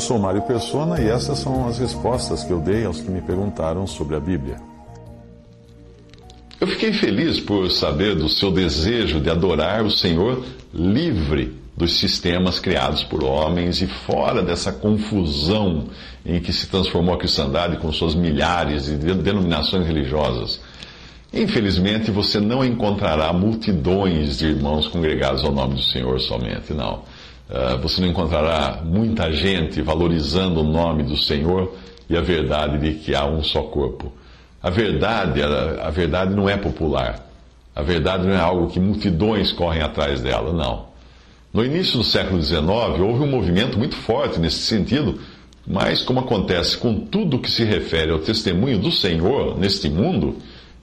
Eu sou Mário Persona e essas são as respostas que eu dei aos que me perguntaram sobre a Bíblia. Eu fiquei feliz por saber do seu desejo de adorar o Senhor livre dos sistemas criados por homens e fora dessa confusão em que se transformou a cristandade com suas milhares de denominações religiosas. Infelizmente, você não encontrará multidões de irmãos congregados ao nome do Senhor somente, não. Uh, você não encontrará muita gente valorizando o nome do Senhor e a verdade de que há um só corpo. A verdade, a verdade não é popular. A verdade não é algo que multidões correm atrás dela, não. No início do século XIX, houve um movimento muito forte nesse sentido, mas como acontece com tudo que se refere ao testemunho do Senhor neste mundo,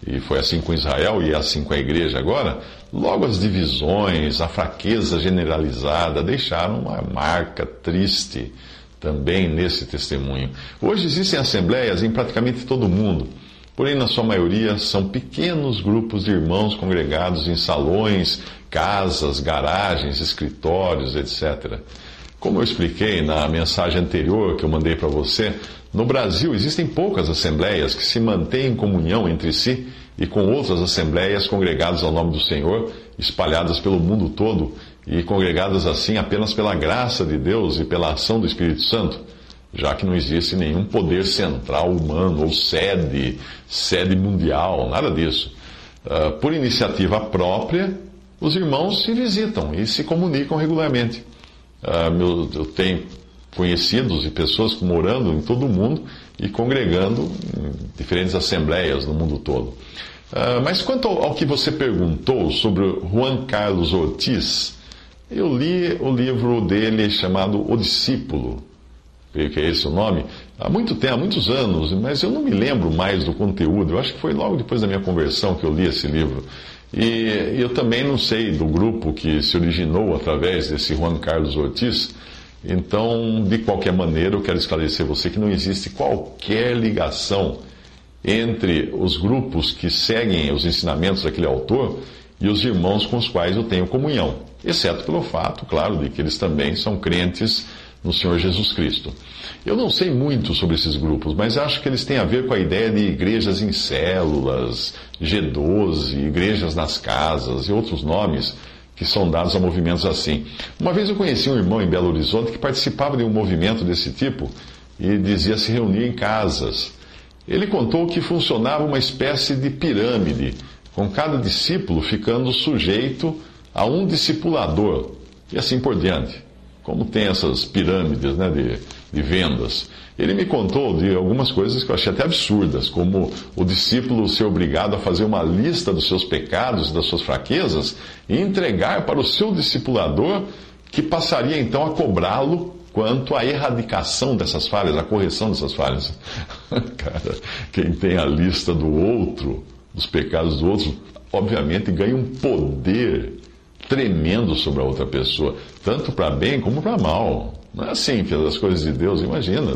e foi assim com Israel e é assim com a igreja agora, logo as divisões, a fraqueza generalizada deixaram uma marca triste também nesse testemunho. Hoje existem assembleias em praticamente todo o mundo. Porém, na sua maioria, são pequenos grupos de irmãos congregados em salões, casas, garagens, escritórios, etc. Como eu expliquei na mensagem anterior que eu mandei para você, no Brasil existem poucas assembleias que se mantêm em comunhão entre si e com outras assembleias congregadas ao nome do Senhor, espalhadas pelo mundo todo e congregadas assim apenas pela graça de Deus e pela ação do Espírito Santo já que não existe nenhum poder central humano ou sede, sede mundial, nada disso. Uh, por iniciativa própria, os irmãos se visitam e se comunicam regularmente. Uh, meu, eu tenho conhecidos e pessoas morando em todo o mundo e congregando em diferentes assembleias no mundo todo. Uh, mas quanto ao, ao, que você perguntou sobre Juan Carlos Ortiz, eu li o livro dele chamado O Discípulo, creio que é esse o nome, há muito tempo, há muitos anos, mas eu não me lembro mais do conteúdo. Eu acho que foi logo depois da minha conversão que eu li esse livro. E eu também não sei do grupo que se originou através desse Juan Carlos Ortiz. Então, de qualquer maneira, eu quero esclarecer você que não existe qualquer ligação entre os grupos que seguem os ensinamentos daquele autor e os irmãos com os quais eu tenho comunhão, exceto pelo fato, claro, de que eles também são crentes no Senhor Jesus Cristo. Eu não sei muito sobre esses grupos, mas acho que eles têm a ver com a ideia de igrejas em células, G12, igrejas nas casas e outros nomes que são dados a movimentos assim. Uma vez eu conheci um irmão em Belo Horizonte que participava de um movimento desse tipo e dizia se reunir em casas. Ele contou que funcionava uma espécie de pirâmide, com cada discípulo ficando sujeito a um discipulador e assim por diante como tem essas pirâmides né, de, de vendas. Ele me contou de algumas coisas que eu achei até absurdas, como o discípulo ser obrigado a fazer uma lista dos seus pecados, das suas fraquezas, e entregar para o seu discipulador, que passaria então a cobrá-lo quanto à erradicação dessas falhas, a correção dessas falhas. Cara, quem tem a lista do outro, dos pecados do outro, obviamente ganha um poder tremendo sobre a outra pessoa, tanto para bem como para mal. Não é assim que as coisas de Deus, imagina.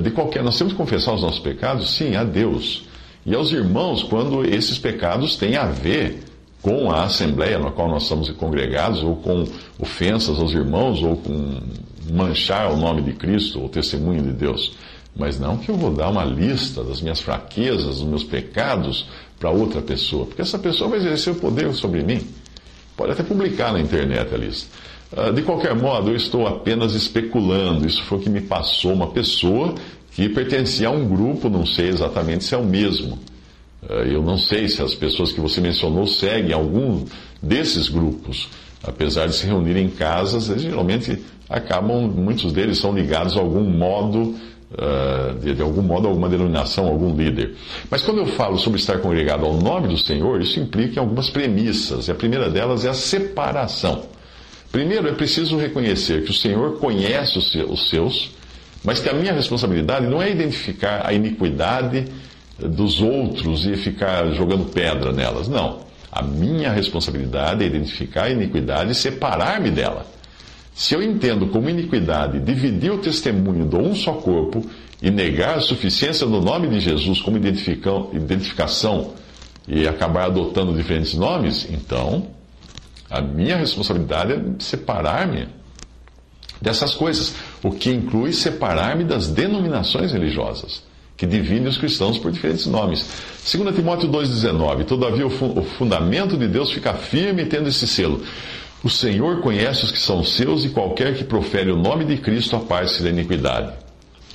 De qualquer, nós temos que confessar os nossos pecados, sim, a Deus. E aos irmãos, quando esses pecados têm a ver com a assembleia na qual nós estamos congregados, ou com ofensas aos irmãos, ou com manchar o nome de Cristo, ou testemunho de Deus. Mas não que eu vou dar uma lista das minhas fraquezas, dos meus pecados, para outra pessoa, porque essa pessoa vai exercer o poder sobre mim. Pode até publicar na internet a lista. Ah, de qualquer modo, eu estou apenas especulando. Isso foi o que me passou uma pessoa que pertencia a um grupo, não sei exatamente se é o mesmo. Ah, eu não sei se as pessoas que você mencionou seguem algum desses grupos. Apesar de se reunirem em casas, eles geralmente acabam, muitos deles são ligados a algum modo uh, de, de, algum modo, alguma denominação, algum líder. Mas quando eu falo sobre estar congregado ao nome do Senhor, isso implica algumas premissas. E a primeira delas é a separação. Primeiro, é preciso reconhecer que o Senhor conhece os seus, mas que a minha responsabilidade não é identificar a iniquidade dos outros e ficar jogando pedra nelas. Não. A minha responsabilidade é identificar a iniquidade e separar-me dela. Se eu entendo como iniquidade dividir o testemunho do um só corpo e negar a suficiência do nome de Jesus como identificação e acabar adotando diferentes nomes, então a minha responsabilidade é separar-me dessas coisas, o que inclui separar-me das denominações religiosas que dividem os cristãos por diferentes nomes. 2 Timóteo 2,19: Todavia o fundamento de Deus fica firme tendo esse selo. O Senhor conhece os que são seus e qualquer que profere o nome de Cristo aparte-se da iniquidade.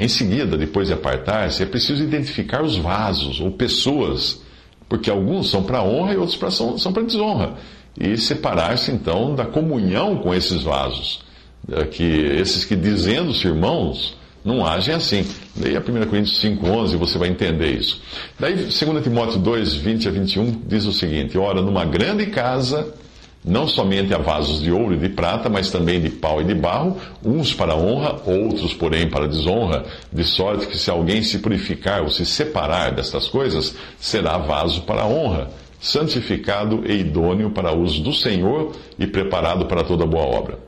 Em seguida, depois de apartar-se, é preciso identificar os vasos ou pessoas, porque alguns são para honra e outros pra, são, são para desonra. E separar-se então da comunhão com esses vasos. É que esses que dizendo-se irmãos, não agem assim. Leia 1 Coríntios 5,11 e você vai entender isso. Daí, 2 Timóteo 2, 20 a 21 diz o seguinte: Ora, numa grande casa não somente a vasos de ouro e de prata, mas também de pau e de barro, uns para honra, outros, porém, para desonra, de sorte que se alguém se purificar ou se separar destas coisas, será vaso para honra, santificado e idôneo para uso do Senhor e preparado para toda boa obra.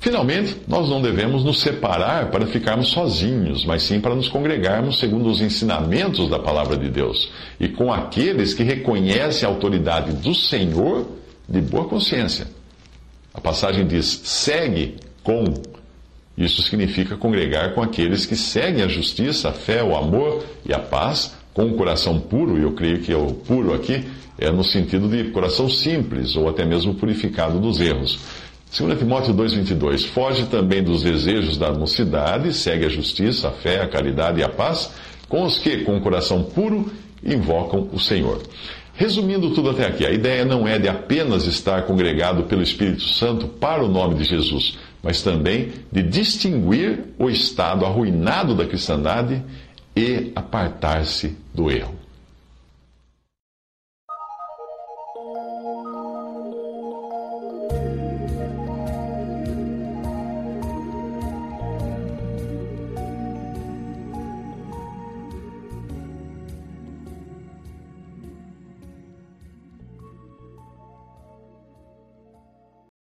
Finalmente, nós não devemos nos separar para ficarmos sozinhos, mas sim para nos congregarmos segundo os ensinamentos da palavra de Deus e com aqueles que reconhecem a autoridade do Senhor de boa consciência. A passagem diz: segue com. Isso significa congregar com aqueles que seguem a justiça, a fé, o amor e a paz com o coração puro, e eu creio que é o puro aqui é no sentido de coração simples ou até mesmo purificado dos erros. 2 Timóteo 2,22 Foge também dos desejos da mocidade, segue a justiça, a fé, a caridade e a paz, com os que, com o coração puro, invocam o Senhor. Resumindo tudo até aqui, a ideia não é de apenas estar congregado pelo Espírito Santo para o nome de Jesus, mas também de distinguir o estado arruinado da cristandade e apartar-se do erro.